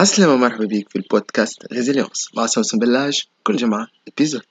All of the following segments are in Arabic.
عسلامة مرحبا بيك في البودكاست Résilience مع سوسن بلاج كل جمعة épisode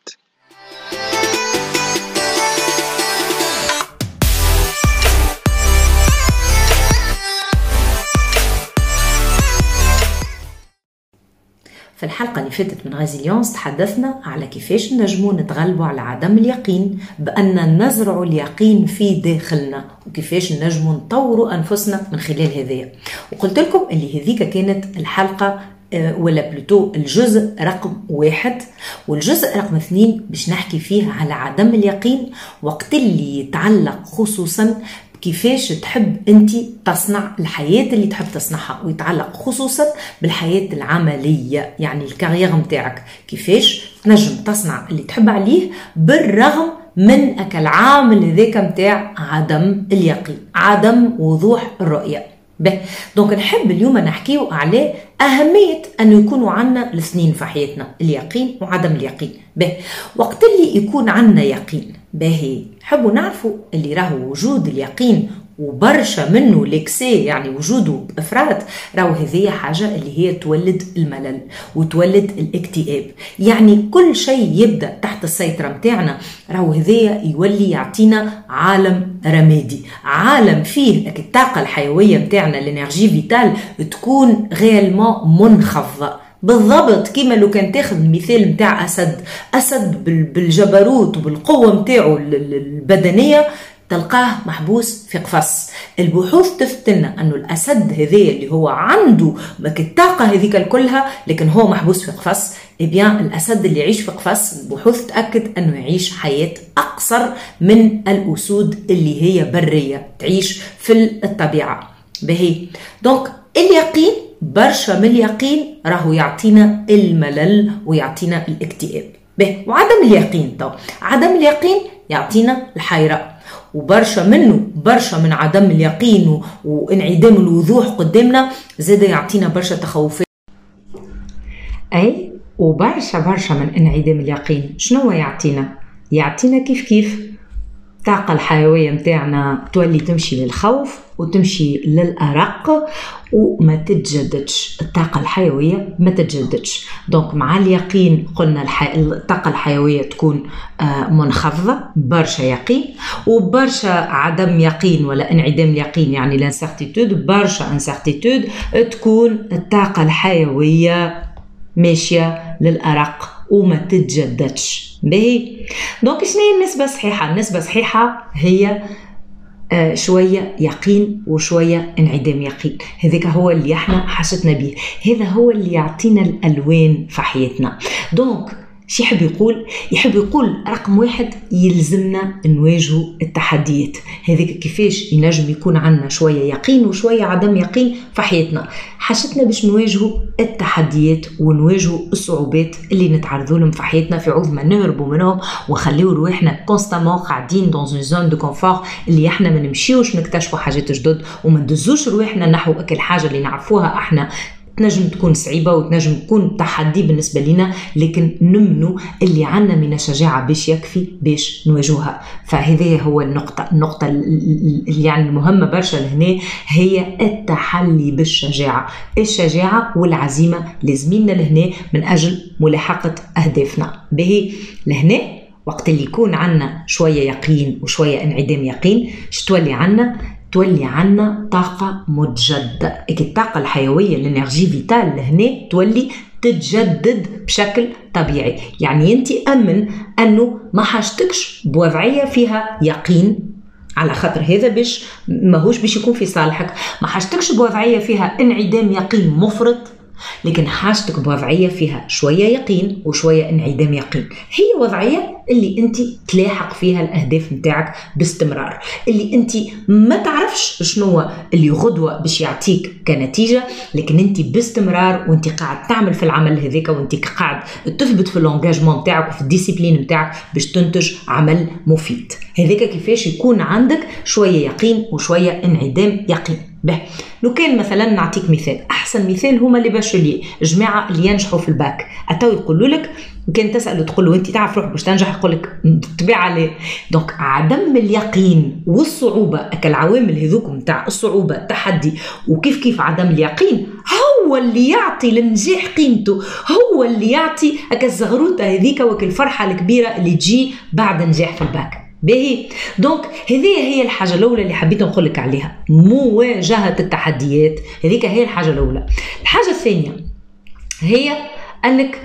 في الحلقة اللي فاتت من Résilience تحدثنا على كيفاش نجمو نتغلبوا على عدم اليقين بأن نزرع اليقين في داخلنا وكيفاش نجمو نطوروا أنفسنا من خلال هذايا وقلت لكم اللي هذيك كانت الحلقة آه، ولا plutôt الجزء رقم واحد. والجزء رقم اثنين باش نحكي فيه على عدم اليقين وقت اللي يتعلق خصوصا كيفاش تحب انت تصنع الحياة اللي تحب تصنعها ويتعلق خصوصا بالحياة العملية يعني ال carrière نتاعك كيفاش تنجم تصنع اللي تحب عليه بالرغم من هاك العامل هذاك نتاع عدم اليقين عدم وضوح الرؤية. به. donc نحب اليوم نحكيو على أهمية أنه يكونوا عنا الاثنين في حياتنا اليقين وعدم اليقين. به. وقت اللي يكون عنا يقين باهي. حبوا نعرفوا اللي راهو وجود اليقين وبرشا منه l'excès يعني وجوده بافراط راهو هذه حاجة اللي هي تولد الملل وتولد الاكتئاب. يعني كل شيء يبدأ تحت السيطرة متاعنا راهو هذايا يولي يعطينا عالم رمادي. عالم فيه الطاقة الحيوية متاعنا l'énergie vitale تكون غيالمون منخفضة. بالضبط كيما لو كان تاخذ المثال متاع أسد. أسد بالجبروت وبالقوة متاعه البدنية تلقاه محبوس في قفص. البحوث تثبت لنا أنه الأسد هذايا اللي هو عنده الطاقة هذيك كلها لكن هو محبوس في قفص. بيان إيه الأسد اللي يعيش في قفص البحوث تأكد أنه يعيش حياة أقصر من الأسود اللي هي برية تعيش في الطبيعة. بهي donc اليقين برشا من اليقين راهو يعطينا الملل ويعطينا الاكتئاب. به وعدم اليقين تو. عدم اليقين يعطينا الحيرة. وبرشا منه برشا من عدم اليقين وانعدام الوضوح قدامنا زاد يعطينا برشا تخوفات. أي؟ وبرشا برشا من انعدام اليقين. شنو يعطينا؟ يعطينا كيف كيف؟ الطاقة الحيوية متاعنا تولي تمشي للخوف وتمشي للأرق وما تتجددش. الطاقة الحيوية ما تتجددش. donc مع اليقين قلنا الحي... الطاقة الحيوية تكون آه، منخفضة برشا يقين وبرشا عدم يقين ولا انعدام اليقين يعني l'incertitude برشا incertitude تكون الطاقة الحيوية ماشية للأرق. وما تتجددش. باهي. donc شنو هي النسبة الصحيحة؟ النسبة الصحيحة هي آه شوية يقين وشوية انعدام يقين. هذاك هو اللي إحنا حاجتنا به هذا هو اللي يعطينا الألوان في حياتنا. donc شي يحب يقول يحب يقول رقم واحد يلزمنا نواجهوا التحديات. هذيك كيفاش ينجم يكون عندنا شوية يقين وشوية عدم يقين في حياتنا. حاجتنا باش نواجهوا التحديات ونواجهوا الصعوبات اللي نتعرضوا لهم في حياتنا في عوض ما نهربوا منهم ونخليو رواحنا constamment قاعدين dans une zone de confort اللي إحنا ما نمشيوش نكتشفوا حاجات جدد وما ندزوش رواحنا نحو أكا الحاجة اللي نعرفوها إحنا. تنجم تكون صعيبة وتنجم تكون تحدي بالنسبة لنا لكن نآمنوا اللي عنا من الشجاعة باش يكفي باش نواجهها فهذه هو النقطة النقطة اللي يعني المهمة برشا لهنا هي التحلي بالشجاعة. الشجاعة والعزيمة لازمينا لهنا من أجل ملاحقة أهدافنا. به لهنا وقت اللي يكون عنا شوية يقين وشوية انعدام يقين شتولي عنا تولي عنا طاقة متجددة. الطاقة الحيوية l'énergie vitale هنا تولي تتجدد بشكل طبيعي. يعني أنت آمن أنه ما حاجتكش بوضعية فيها يقين على خاطر هذا باش ماهوش باش يكون في صالحك. ما حاجتكش بوضعية فيها انعدام يقين مفرط. لكن حاجتك بوضعية فيا شوية يقين وشوية انعدام يقين. هي وضعية اللي انت تلاحق فيها الأهداف نتاعك باستمرار. اللي انت ما تعرفش شنو اللي غدوة باش يعطيك كنتيجة لكن انت باستمرار وانت قاعد تعمل في العمل هذاك وانت قاعد تثبت في اللونجاجمون نتاعك وفي الديسيبلين نتاعك باش تنتج عمل مفيد. هذاك كيفاش يكون عندك شوية يقين وشوية انعدام يقين. به. لو كان مثلا نعطيك مثال. أحسن مثال هما les bacheliers جماعة اللي ينجحوا في الباك. أتاو يقولوا لك كان تساله تقول له انت تعرف روحك باش تنجح؟ يقول لك تبع عليه donc عدم اليقين والصعوبة العوامل هذوك نتاع الصعوبة التحدي وكيف كيف عدم اليقين؟ هو اللي يعطي للنجاح قيمته. هو اللي يعطي هكا الزغروطة هذيك وأكا الفرحة الكبيرة اللي تجي بعد نجاح في الباك. باهي donc هذه هي الحاجة الأولى اللي حبيت نقول لك عليها. مواجهة التحديات. هذيك هي الحاجة الأولى. الحاجة الثانية هي أنك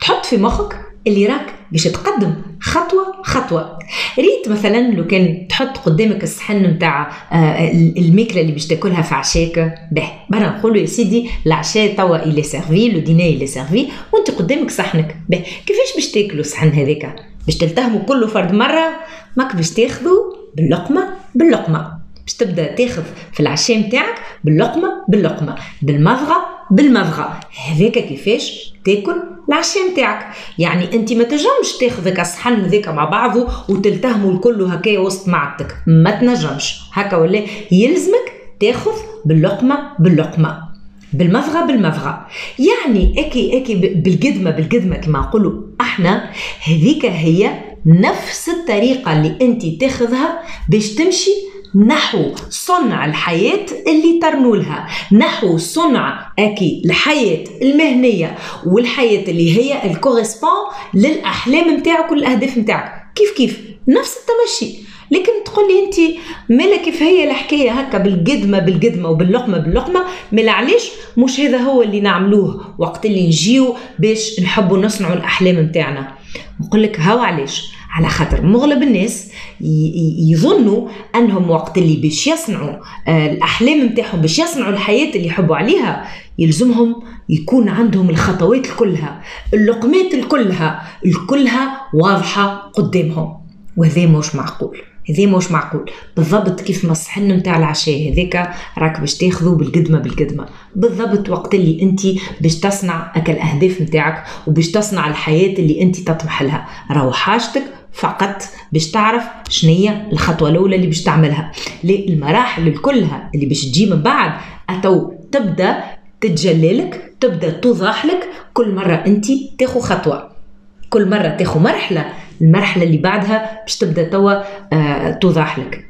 تحط في مخك اللي راك باش تقدم خطوة خطوة. ريت مثلا لو كان تحط قدامك الصحن نتاع آه، الماكله اللي باش تاكلها في عشاك به. برا نقولوا يا سيدي العشاء توا est servi le dîner est servi وانت قدامك صحنك به. كيفاش باش تاكلوا الصحن هذاك؟ باش تلتهموا كله فرد مرة ماك باش تاخذوا باللقمة باللقمة. باش تبدأ تاخذ في العشاء نتاعك باللقمة باللقمة. بالمضغة بالمضغة. هذاك كيفاش تاكل العشاء نتاعك يعني أنت ما تنجمش تاخذ الصحن ذاك مع بعضه وتلتهموا الكل هكا وسط معدتك. ما تنجمش. هكا ولا يلزمك تاخذ باللقمة باللقمة. بالمضغه بالمضغه يعني أكي أكي بالقدمة بالقدمة كما نقولوا إحنا هذيك هي نفس الطريقة اللي أنت تاخذها باش تمشي نحو صنع الحياة اللي ترنولها نحو صنع أكي الحياة المهنية والحياة اللي هي الكوريسبون للأحلام متاعك والأهداف متاعك كيف كيف؟ نفس التمشي. لكن تقول لي انت مالا كيف هي الحكاية هكا بالقدمة بالقدمة وباللقمة باللقمة؟ مالا علاش؟ مش هذا هو اللي نعملوه وقت اللي نجيو باش نحبوا نصنعوا الأحلام متاعنا نقول لك هاو علاش؟ على خاطر مغلب الناس يظنوا أنهم وقت اللي باش يصنعوا آه، الأحلام نتاعهم باش يصنعوا الحياة اللي يحبوا عليها يلزمهم يكون عندهم الخطوات الكلها اللقمات الكلها الكلها واضحة قدامهم. وهذا مش معقول. هذا مش معقول. بالضبط كيف ما الصحن نتاع العشاء هذاك راك باش تاخذه بالقدمة بالقدمة. بالضبط وقت اللي انت باش تصنع اكل الأهداف نتاعك وباش تصنع الحياة اللي انت تطمح لها. راهو حاجتك فقط باش تعرف شنية الخطوة الأولى اللي باش تعملها. المراحل كلها اللي باش تجي من بعد أتو تبدأ تتجللك تبدأ توضح لك كل مرة أنت تاخو خطوة. كل مرة تاخو مرحلة المرحلة اللي بعدها باش تبدأ توا آه توضح لك.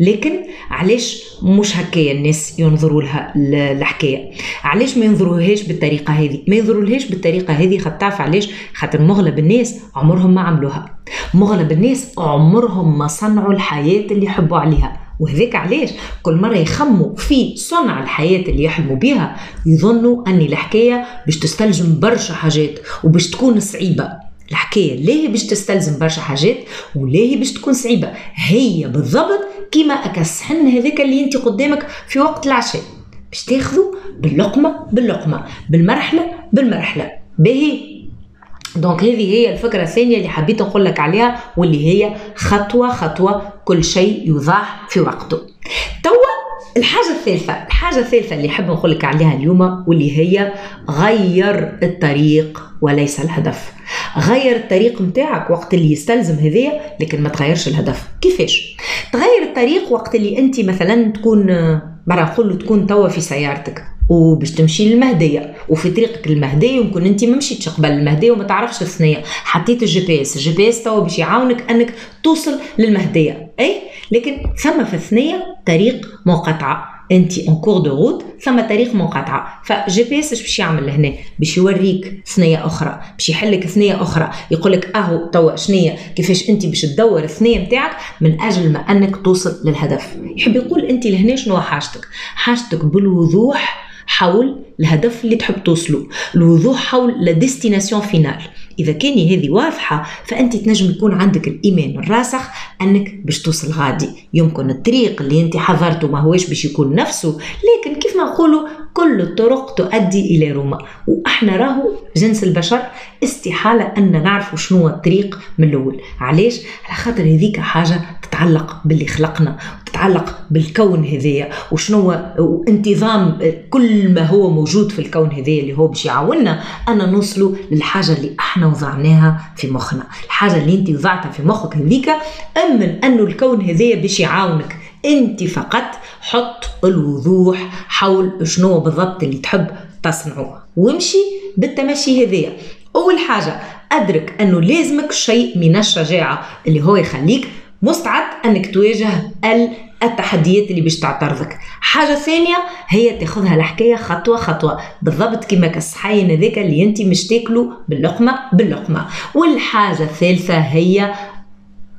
لكن علاش مش هكايا الناس ينظروا لها الحكاية؟ علاش ما ينظروهاش بالطريقة هذه؟ ما ينظرولهاش بالطريقة هذه خاطر تعرف علاش؟ خاطر مغلب الناس عمرهم ما عملوها. مغلب الناس عمرهم ما صنعوا الحياة اللي يحبوا عليها. وهذاك علاش؟ كل مرة يخموا في صنع الحياة اللي يحلموا بها يظنوا أن الحكاية باش تستلزم برشا حاجات وباش تكون صعيبة. الحكاية. ليه باش تستلزم برشا حاجات وليه باش تكون صعيبة؟ هي بالضبط كيما اكا الصحن هذاك اللي أنت قدامك في وقت العشاء. باش تاخذه باللقمة باللقمة بالمرحلة بالمرحلة. باهي. دونك هذه هي الفكرة الثانية اللي حبيت نقول لك عليها واللي هي خطوة خطوة كل شيء يوضح في وقته. توا الحاجة الثالثة الحاجة الثالثة اللي حاب نقول لك عليها اليوم واللي هي غير الطريق وليس الهدف. غير الطريق متاعك وقت اللي يستلزم هذايا لكن ما تغيرش الهدف. كيفاش؟ تغير الطريق وقت اللي أنت مثلا تكون برا نقول تكون توا في سيارتك. وباش تمشي للمهدية. وفي طريقك للمهديه يمكن أنت ما مشيتش قبل المهدية وما تعرفش الثنية. حطيت ال GPS. ال GPS توا باش يعاونك أنك توصل للمهدية. اي لكن ثم في الثنية طريق منقطعه أنت en cours de route ثم طريق منقطعه ف GPS باش يعمل لهنا باش يوريك ثنية أخرى. باش يحلك ثنية أخرى. يقول لك أهو توا شنية كيفاش أنت باش تدور الثنية نتاعك من أجل ما أنك توصل للهدف. يحب يقول أنت لهنا شنو حاجتك؟ حاجتك بالوضوح حول الهدف اللي تحب توصله الوضوح حول la destination finale إذا كان هذه واضحة فأنت تنجم يكون عندك الإيمان الراسخ أنك باش توصل غادي. يمكن الطريق اللي أنت حضرته ما هوش باش يكون نفسه لكن كيف ما نقولوا كل الطرق تؤدي إلى روما. وأحنا راهو جنس البشر استحالة أن نعرفوا شنو الطريق من الأول. علاش؟ على خاطر هذيك حاجة تتعلق باللي خلقنا. تتعلق بالكون هذايا وشنو انتظام كل ما هو موجود في الكون هذايا اللي هو باش يعاوننا أن نوصلوا للحاجة اللي إحنا وضعناها في مخنا. الحاجة اللي أنت وضعتها في مخك هذيك أمن أنه الكون هذايا باش يعاونك. أنت فقط حط الوضوح حول شنو بالضبط اللي تحب تصنعه وامشي بالتمشي هذايا أول حاجة أدرك أنه لازمك شيء من الشجاعة اللي هو يخليك مستعد أنك تواجه التحديات اللي باش تعترضك. حاجة ثانية هي تاخذها الحكاية خطوة خطوة. بالضبط كما كالصحين هذاك اللي أنت مش تاكلوا باللقمة باللقمة. والحاجة الثالثة هي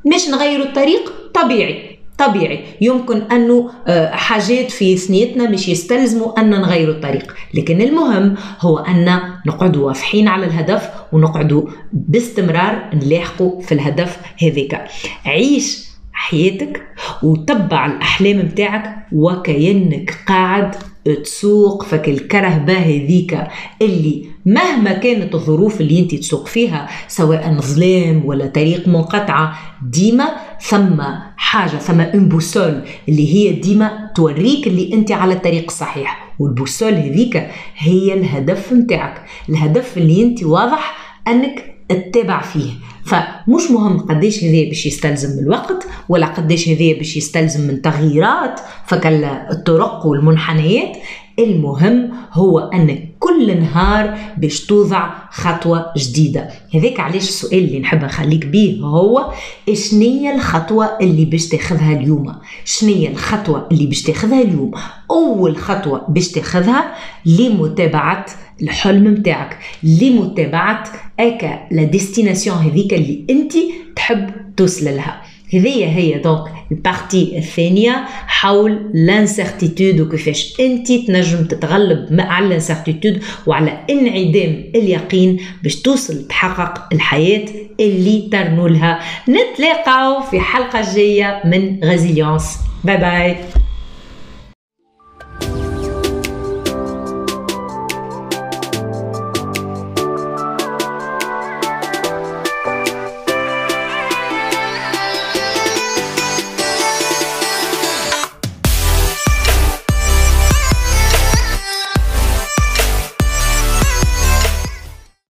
مش نغيروا الطريق طبيعي طبيعي. يمكن أنه آه، حاجات في ثنيتنا مش يستلزموا أن نغيروا الطريق. لكن المهم هو أن نقعدوا واضحين على الهدف ونقعدوا باستمرار نلاحقوا في الهدف هذاك. عيش حياتك وتبع الأحلام متاعك وكأنك قاعد تسوق فك الكرهبة هذيك اللي مهما كانت الظروف اللي أنت تسوق فيها سواء ظلام ولا طريق منقطعة ديما ثم حاجة ثم ان بوسول اللي هي ديما توريك اللي أنت على الطريق الصحيح. والبوسول هذيك هي الهدف متاعك. الهدف اللي أنت واضح أنك تتابع فيه. فمش مهم قديش هذا باش يستلزم الوقت ولا قديش هذا باش يستلزم من تغييرات فكالطرق والمنحنيات. المهم هو أن كل نهار باش توضع خطوة جديدة. هذاك علاش السؤال اللي نحب نخليك بيه هو شنية الخطوة اللي باش تاخذها اليوم؟ شنية الخطوة اللي باش تاخذها اليوم؟ أول خطوة باش تاخذها لمتابعة الحلم متاعك لمتابعة أكا la destination هذيك اللي انت تحب توصل لها. هذه هي donc ال partie الثانية حول l'incertitude وكيفاش انت تنجم تتغلب على l'incertitude وعلى انعدام اليقين باش توصل تحقق الحياة اللي ترنو لها. نتلاقاو في حلقة جاية من Résilience باي باي